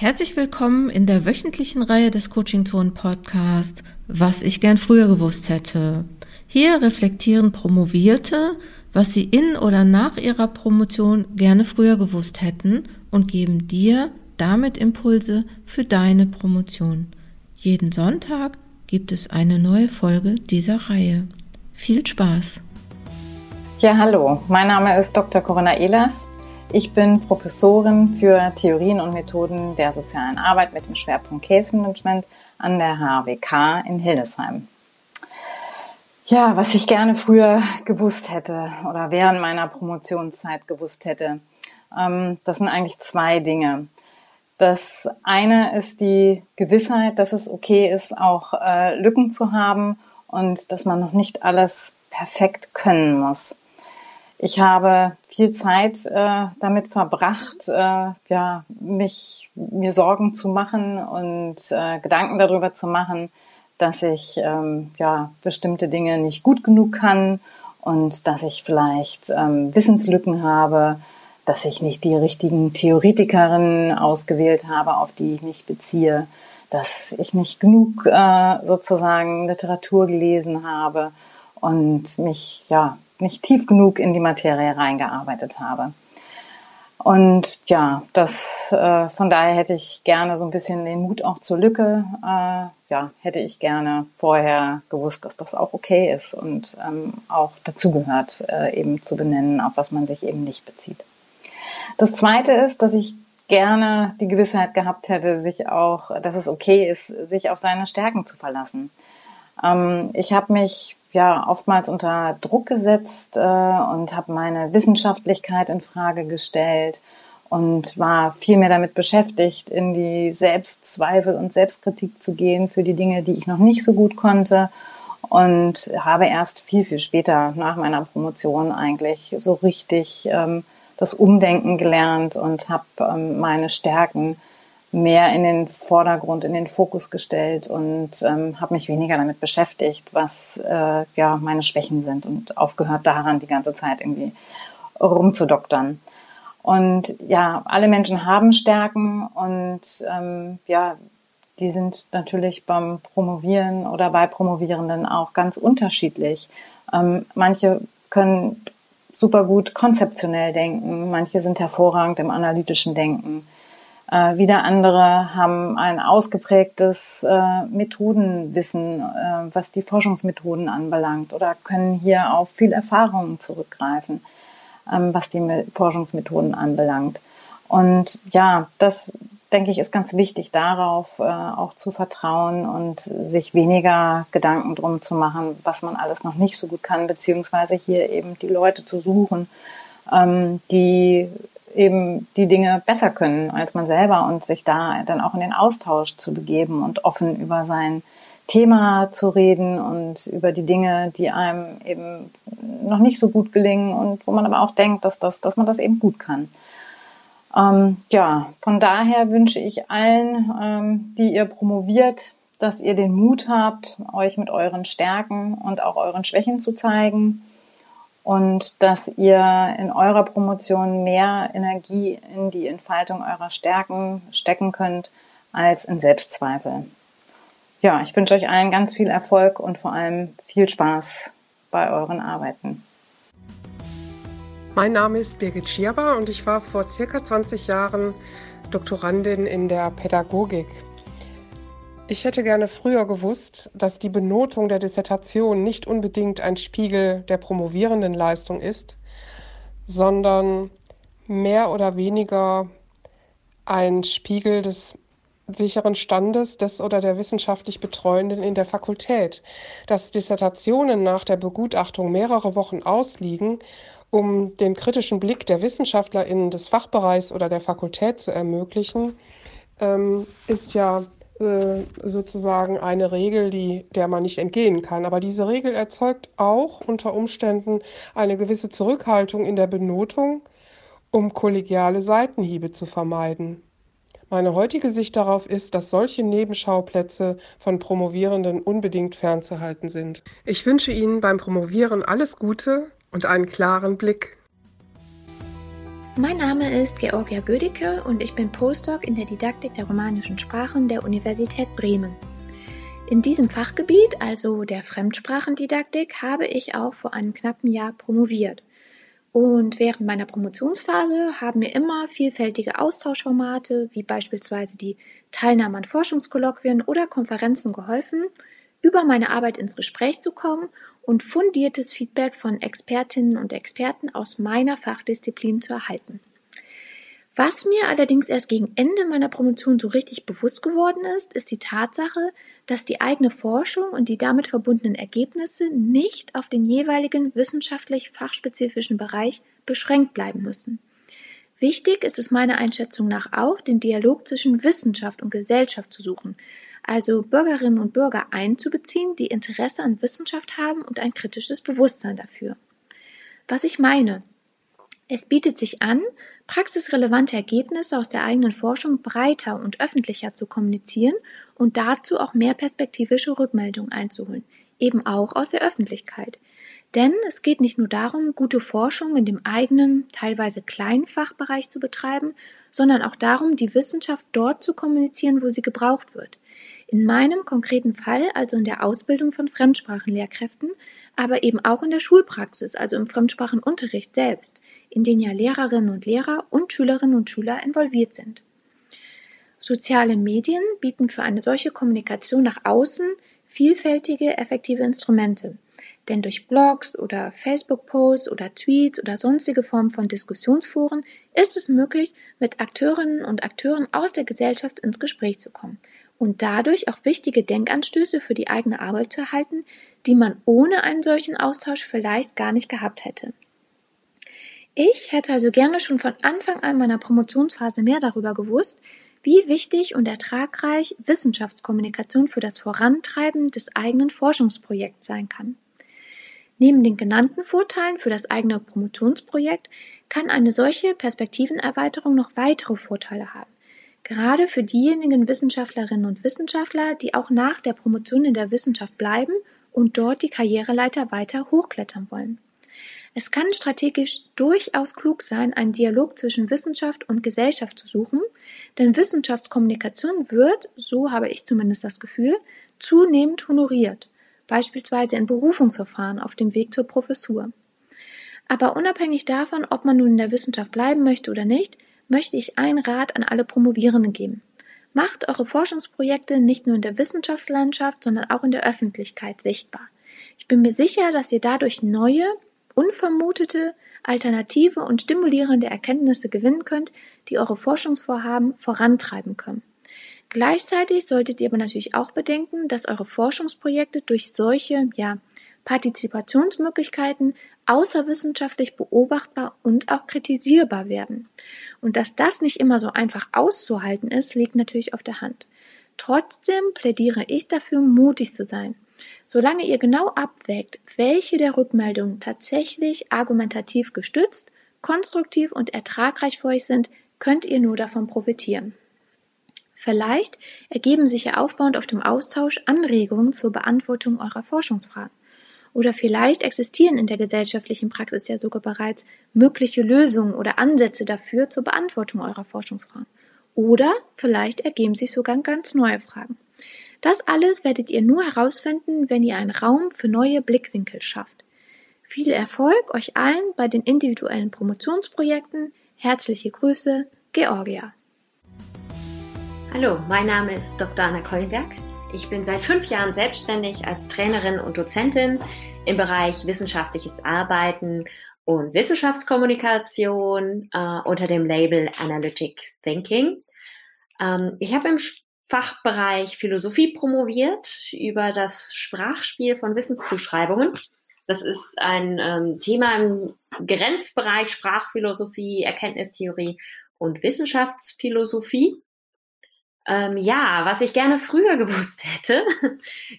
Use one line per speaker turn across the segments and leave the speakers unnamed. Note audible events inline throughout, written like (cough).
Herzlich willkommen in der wöchentlichen Reihe des Coaching Zone Podcast, was ich gern früher gewusst hätte. Hier reflektieren Promovierte, was sie in oder nach ihrer Promotion gerne früher gewusst hätten und geben dir damit Impulse für deine Promotion. Jeden Sonntag gibt es eine neue Folge dieser Reihe. Viel Spaß!
Ja, hallo, mein Name ist Dr. Corinna Ehlers. Ich bin Professorin für Theorien und Methoden der sozialen Arbeit mit dem Schwerpunkt Case Management an der HWK in Hildesheim. Ja, was ich gerne früher gewusst hätte oder während meiner Promotionszeit gewusst hätte, ähm, das sind eigentlich zwei Dinge. Das eine ist die Gewissheit, dass es okay ist, auch äh, Lücken zu haben und dass man noch nicht alles perfekt können muss. Ich habe viel Zeit äh, damit verbracht, äh, ja, mich mir Sorgen zu machen und äh, Gedanken darüber zu machen, dass ich ähm, ja bestimmte Dinge nicht gut genug kann und dass ich vielleicht ähm, Wissenslücken habe, dass ich nicht die richtigen Theoretikerinnen ausgewählt habe, auf die ich mich beziehe, dass ich nicht genug äh, sozusagen Literatur gelesen habe und mich ja nicht tief genug in die Materie reingearbeitet habe. Und ja, das äh, von daher hätte ich gerne so ein bisschen den Mut auch zur Lücke. Äh, ja, hätte ich gerne vorher gewusst, dass das auch okay ist und ähm, auch dazugehört, äh, eben zu benennen, auf was man sich eben nicht bezieht. Das Zweite ist, dass ich gerne die Gewissheit gehabt hätte, sich auch, dass es okay ist, sich auf seine Stärken zu verlassen. Ähm, ich habe mich ja oftmals unter Druck gesetzt äh, und habe meine Wissenschaftlichkeit in Frage gestellt und war viel mehr damit beschäftigt, in die Selbstzweifel und Selbstkritik zu gehen für die Dinge, die ich noch nicht so gut konnte und habe erst viel, viel später nach meiner Promotion eigentlich so richtig ähm, das Umdenken gelernt und habe ähm, meine Stärken mehr in den Vordergrund, in den Fokus gestellt und ähm, habe mich weniger damit beschäftigt, was äh, ja meine Schwächen sind und aufgehört daran, die ganze Zeit irgendwie rumzudoktern. Und ja, alle Menschen haben Stärken und ähm, ja, die sind natürlich beim Promovieren oder bei Promovierenden auch ganz unterschiedlich. Ähm, manche können super gut konzeptionell denken, manche sind hervorragend im analytischen Denken äh, wieder andere haben ein ausgeprägtes äh, Methodenwissen, äh, was die Forschungsmethoden anbelangt oder können hier auf viel Erfahrung zurückgreifen, ähm, was die Forschungsmethoden anbelangt. Und ja, das denke ich ist ganz wichtig, darauf äh, auch zu vertrauen und sich weniger Gedanken drum zu machen, was man alles noch nicht so gut kann, beziehungsweise hier eben die Leute zu suchen, ähm, die eben die Dinge besser können als man selber und sich da dann auch in den Austausch zu begeben und offen über sein Thema zu reden und über die Dinge, die einem eben noch nicht so gut gelingen und wo man aber auch denkt, dass, das, dass man das eben gut kann. Ähm, ja, von daher wünsche ich allen, ähm, die ihr promoviert, dass ihr den Mut habt, euch mit euren Stärken und auch euren Schwächen zu zeigen und dass ihr in eurer Promotion mehr Energie in die Entfaltung eurer Stärken stecken könnt als in Selbstzweifel. Ja, ich wünsche euch allen ganz viel Erfolg und vor allem viel Spaß bei euren Arbeiten.
Mein Name ist Birgit Schierber und ich war vor circa 20 Jahren Doktorandin in der Pädagogik ich hätte gerne früher gewusst, dass die Benotung der Dissertation nicht unbedingt ein Spiegel der promovierenden Leistung ist, sondern mehr oder weniger ein Spiegel des sicheren Standes des oder der wissenschaftlich Betreuenden in der Fakultät, dass Dissertationen nach der Begutachtung mehrere Wochen ausliegen, um den kritischen Blick der WissenschaftlerInnen des Fachbereichs oder der Fakultät zu ermöglichen, ähm, ist ja äh, sozusagen eine Regel, die, der man nicht entgehen kann. Aber diese Regel erzeugt auch unter Umständen eine gewisse Zurückhaltung in der Benotung, um kollegiale Seitenhiebe zu vermeiden. Meine heutige Sicht darauf ist, dass solche Nebenschauplätze von Promovierenden unbedingt fernzuhalten sind. Ich wünsche Ihnen beim Promovieren alles Gute und einen klaren Blick.
Mein Name ist Georgia Gödicke und ich bin Postdoc in der Didaktik der romanischen Sprachen der Universität Bremen. In diesem Fachgebiet, also der Fremdsprachendidaktik, habe ich auch vor einem knappen Jahr promoviert. Und während meiner Promotionsphase haben mir immer vielfältige Austauschformate, wie beispielsweise die Teilnahme an Forschungskolloquien oder Konferenzen geholfen, über meine Arbeit ins Gespräch zu kommen und fundiertes Feedback von Expertinnen und Experten aus meiner Fachdisziplin zu erhalten. Was mir allerdings erst gegen Ende meiner Promotion so richtig bewusst geworden ist, ist die Tatsache, dass die eigene Forschung und die damit verbundenen Ergebnisse nicht auf den jeweiligen wissenschaftlich fachspezifischen Bereich beschränkt bleiben müssen. Wichtig ist es meiner Einschätzung nach auch, den Dialog zwischen Wissenschaft und Gesellschaft zu suchen, also Bürgerinnen und Bürger einzubeziehen, die Interesse an Wissenschaft haben und ein kritisches Bewusstsein dafür. Was ich meine, es bietet sich an, praxisrelevante Ergebnisse aus der eigenen Forschung breiter und öffentlicher zu kommunizieren und dazu auch mehr perspektivische Rückmeldungen einzuholen, eben auch aus der Öffentlichkeit. Denn es geht nicht nur darum, gute Forschung in dem eigenen, teilweise kleinen Fachbereich zu betreiben, sondern auch darum, die Wissenschaft dort zu kommunizieren, wo sie gebraucht wird. In meinem konkreten Fall, also in der Ausbildung von Fremdsprachenlehrkräften, aber eben auch in der Schulpraxis, also im Fremdsprachenunterricht selbst, in den ja Lehrerinnen und Lehrer und Schülerinnen und Schüler involviert sind. Soziale Medien bieten für eine solche Kommunikation nach außen vielfältige, effektive Instrumente. Denn durch Blogs oder Facebook-Posts oder Tweets oder sonstige Formen von Diskussionsforen ist es möglich, mit Akteurinnen und Akteuren aus der Gesellschaft ins Gespräch zu kommen und dadurch auch wichtige Denkanstöße für die eigene Arbeit zu erhalten, die man ohne einen solchen Austausch vielleicht gar nicht gehabt hätte. Ich hätte also gerne schon von Anfang an meiner Promotionsphase mehr darüber gewusst, wie wichtig und ertragreich Wissenschaftskommunikation für das Vorantreiben des eigenen Forschungsprojekts sein kann. Neben den genannten Vorteilen für das eigene Promotionsprojekt kann eine solche Perspektivenerweiterung noch weitere Vorteile haben. Gerade für diejenigen Wissenschaftlerinnen und Wissenschaftler, die auch nach der Promotion in der Wissenschaft bleiben und dort die Karriereleiter weiter hochklettern wollen. Es kann strategisch durchaus klug sein, einen Dialog zwischen Wissenschaft und Gesellschaft zu suchen, denn Wissenschaftskommunikation wird, so habe ich zumindest das Gefühl, zunehmend honoriert, beispielsweise in Berufungsverfahren auf dem Weg zur Professur. Aber unabhängig davon, ob man nun in der Wissenschaft bleiben möchte oder nicht, möchte ich einen Rat an alle Promovierenden geben. Macht eure Forschungsprojekte nicht nur in der Wissenschaftslandschaft, sondern auch in der Öffentlichkeit sichtbar. Ich bin mir sicher, dass ihr dadurch neue, unvermutete, alternative und stimulierende Erkenntnisse gewinnen könnt, die eure Forschungsvorhaben vorantreiben können. Gleichzeitig solltet ihr aber natürlich auch bedenken, dass eure Forschungsprojekte durch solche, ja, Partizipationsmöglichkeiten außerwissenschaftlich beobachtbar und auch kritisierbar werden. Und dass das nicht immer so einfach auszuhalten ist, liegt natürlich auf der Hand. Trotzdem plädiere ich dafür, mutig zu sein. Solange ihr genau abwägt, welche der Rückmeldungen tatsächlich argumentativ gestützt, konstruktiv und ertragreich für euch sind, könnt ihr nur davon profitieren. Vielleicht ergeben sich ja aufbauend auf dem Austausch Anregungen zur Beantwortung eurer Forschungsfragen. Oder vielleicht existieren in der gesellschaftlichen Praxis ja sogar bereits mögliche Lösungen oder Ansätze dafür zur Beantwortung eurer Forschungsfragen. Oder vielleicht ergeben sich sogar ganz neue Fragen. Das alles werdet ihr nur herausfinden, wenn ihr einen Raum für neue Blickwinkel schafft. Viel Erfolg euch allen bei den individuellen Promotionsprojekten. Herzliche Grüße, Georgia.
Hallo, mein Name ist Dr. Anna Kollenberg. Ich bin seit fünf Jahren selbstständig als Trainerin und Dozentin im Bereich wissenschaftliches Arbeiten und Wissenschaftskommunikation äh, unter dem Label Analytic Thinking. Ähm, ich habe im Fachbereich Philosophie promoviert über das Sprachspiel von Wissenszuschreibungen. Das ist ein ähm, Thema im Grenzbereich Sprachphilosophie, Erkenntnistheorie und Wissenschaftsphilosophie. Ähm, ja, was ich gerne früher (laughs) gewusst hätte,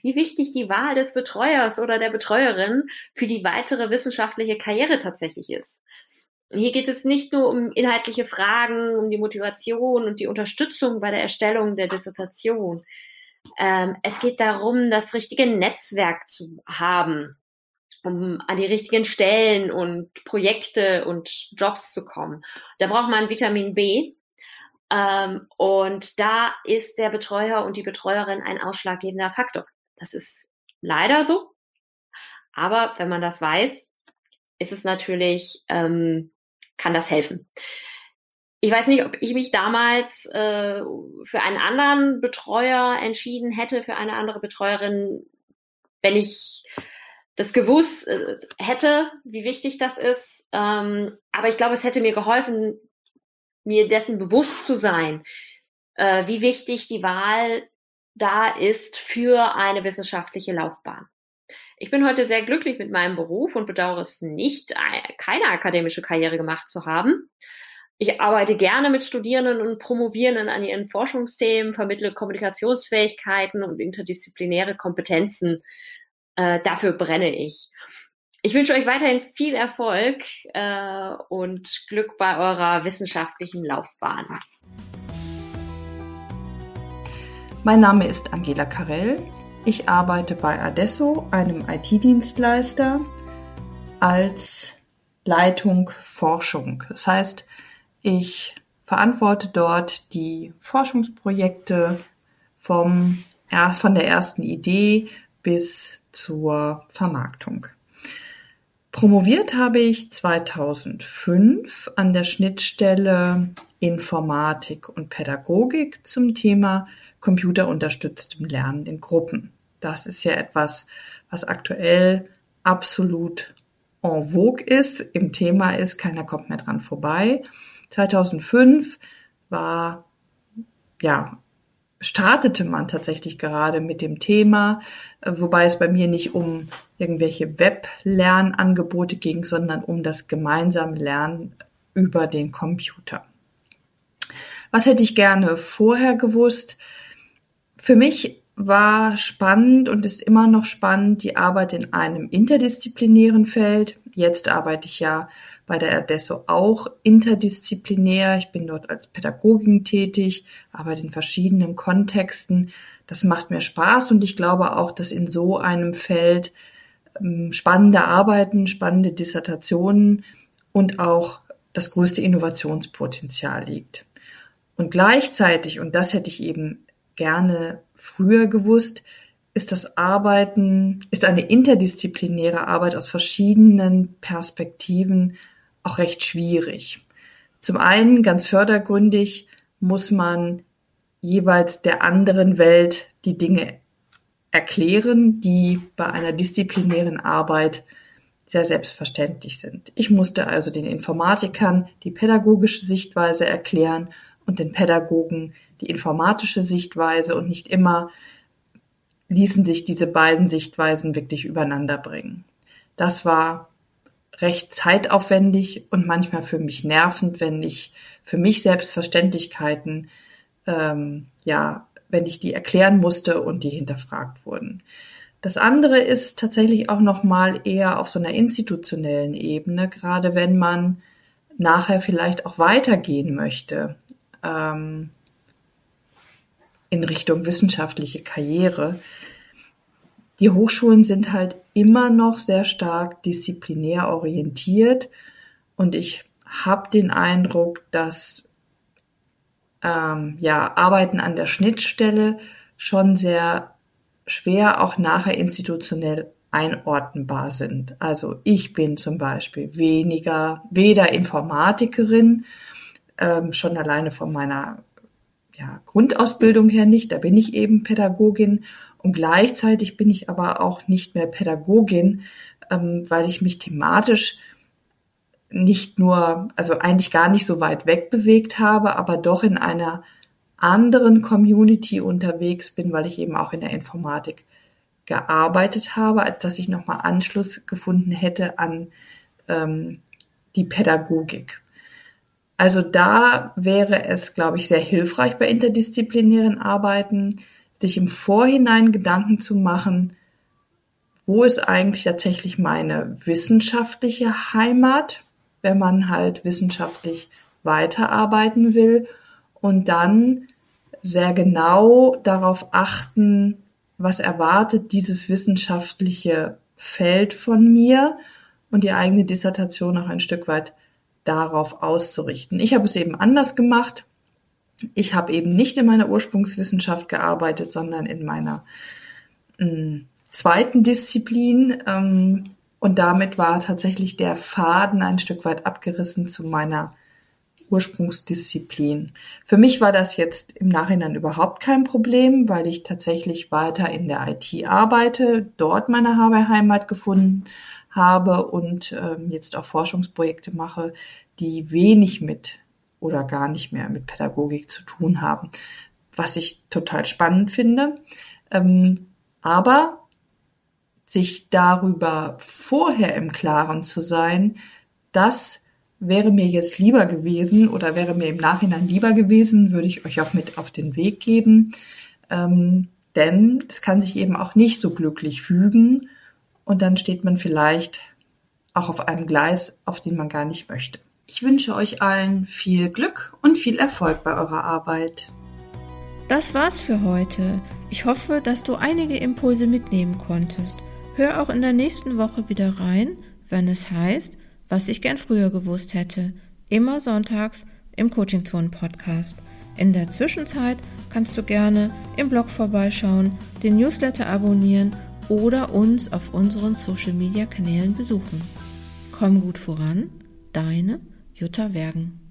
wie wichtig die Wahl des Betreuers oder der Betreuerin für die weitere wissenschaftliche Karriere tatsächlich ist. Hier geht es nicht nur um inhaltliche Fragen, um die Motivation und die Unterstützung bei der Erstellung der Dissertation. Ähm, es geht darum, das richtige Netzwerk zu haben um an die richtigen Stellen und Projekte und Jobs zu kommen. Da braucht man Vitamin B. Ähm, und da ist der Betreuer und die Betreuerin ein ausschlaggebender Faktor. Das ist leider so. Aber wenn man das weiß, ist es natürlich, ähm, kann das helfen. Ich weiß nicht, ob ich mich damals äh, für einen anderen Betreuer entschieden hätte, für eine andere Betreuerin, wenn ich das gewusst äh, hätte, wie wichtig das ist. Ähm, aber ich glaube, es hätte mir geholfen, mir dessen bewusst zu sein, äh, wie wichtig die Wahl da ist für eine wissenschaftliche Laufbahn. Ich bin heute sehr glücklich mit meinem Beruf und bedauere es nicht, keine akademische Karriere gemacht zu haben. Ich arbeite gerne mit Studierenden und Promovierenden an ihren Forschungsthemen, vermittle Kommunikationsfähigkeiten und interdisziplinäre Kompetenzen. Äh, dafür brenne ich. Ich wünsche euch weiterhin viel Erfolg äh, und Glück bei eurer wissenschaftlichen Laufbahn.
Mein Name ist Angela Karell. Ich arbeite bei Adesso, einem IT-Dienstleister, als Leitung Forschung. Das heißt, ich verantworte dort die Forschungsprojekte vom, von der ersten Idee bis zur Vermarktung. Promoviert habe ich 2005 an der Schnittstelle Informatik und Pädagogik zum Thema computerunterstütztem Lernen in Gruppen. Das ist ja etwas, was aktuell absolut en vogue ist, im Thema ist, keiner kommt mehr dran vorbei. 2005 war, ja, startete man tatsächlich gerade mit dem Thema, äh, wobei es bei mir nicht um irgendwelche Web-Lernangebote ging, sondern um das gemeinsame Lernen über den Computer. Was hätte ich gerne vorher gewusst? Für mich war spannend und ist immer noch spannend die Arbeit in einem interdisziplinären Feld. Jetzt arbeite ich ja bei der Adesso auch interdisziplinär. Ich bin dort als Pädagogin tätig, arbeite in verschiedenen Kontexten. Das macht mir Spaß und ich glaube auch, dass in so einem Feld ähm, spannende Arbeiten, spannende Dissertationen und auch das größte Innovationspotenzial liegt. Und gleichzeitig, und das hätte ich eben gerne früher gewusst, ist das Arbeiten, ist eine interdisziplinäre Arbeit aus verschiedenen Perspektiven auch recht schwierig. Zum einen, ganz fördergründig, muss man jeweils der anderen Welt die Dinge erklären, die bei einer disziplinären Arbeit sehr selbstverständlich sind. Ich musste also den Informatikern die pädagogische Sichtweise erklären und den Pädagogen die informatische Sichtweise und nicht immer ließen sich diese beiden Sichtweisen wirklich übereinander bringen. Das war recht zeitaufwendig und manchmal für mich nervend, wenn ich für mich Selbstverständlichkeiten, ähm, ja, wenn ich die erklären musste und die hinterfragt wurden. Das andere ist tatsächlich auch noch mal eher auf so einer institutionellen Ebene, gerade wenn man nachher vielleicht auch weitergehen möchte ähm, in Richtung wissenschaftliche Karriere, die Hochschulen sind halt immer noch sehr stark disziplinär orientiert. Und ich habe den Eindruck, dass ähm, ja Arbeiten an der Schnittstelle schon sehr schwer auch nachher institutionell einordnenbar sind. Also ich bin zum Beispiel weniger weder Informatikerin, ähm, schon alleine von meiner ja, Grundausbildung her nicht, da bin ich eben Pädagogin und gleichzeitig bin ich aber auch nicht mehr Pädagogin, ähm, weil ich mich thematisch nicht nur, also eigentlich gar nicht so weit weg bewegt habe, aber doch in einer anderen Community unterwegs bin, weil ich eben auch in der Informatik gearbeitet habe, als dass ich nochmal Anschluss gefunden hätte an ähm, die Pädagogik. Also da wäre es, glaube ich, sehr hilfreich bei interdisziplinären Arbeiten, sich im Vorhinein Gedanken zu machen, wo ist eigentlich tatsächlich meine wissenschaftliche Heimat, wenn man halt wissenschaftlich weiterarbeiten will und dann sehr genau darauf achten, was erwartet dieses wissenschaftliche Feld von mir und die eigene Dissertation auch ein Stück weit darauf auszurichten. Ich habe es eben anders gemacht. Ich habe eben nicht in meiner Ursprungswissenschaft gearbeitet, sondern in meiner mh, hm, zweiten Disziplin. Ähm, und damit war tatsächlich der Faden ein Stück weit abgerissen zu meiner Ursprungsdisziplin. Für mich war das jetzt im Nachhinein überhaupt kein Problem, weil ich tatsächlich weiter in der IT arbeite, dort meine Heimat gefunden habe und ähm, jetzt auch Forschungsprojekte mache, die wenig mit oder gar nicht mehr mit Pädagogik zu tun haben, was ich total spannend finde. Ähm, aber sich darüber vorher im Klaren zu sein, dass wäre mir jetzt lieber gewesen oder wäre mir im Nachhinein lieber gewesen, würde ich euch auch mit auf den Weg geben. Ähm, denn es kann sich eben auch nicht so glücklich fügen und dann steht man vielleicht auch auf einem Gleis, auf den man gar nicht möchte. Ich wünsche euch allen viel Glück und viel Erfolg bei eurer Arbeit.
Das war's für heute. Ich hoffe, dass du einige Impulse mitnehmen konntest. Hör auch in der nächsten Woche wieder rein, wenn es heißt, was ich gern früher gewusst hätte. Immer sonntags im Coaching Zone Podcast. In der Zwischenzeit kannst du gerne im Blog vorbeischauen, den Newsletter abonnieren oder uns auf unseren Social Media Kanälen besuchen. Komm gut voran, deine Jutta Wergen.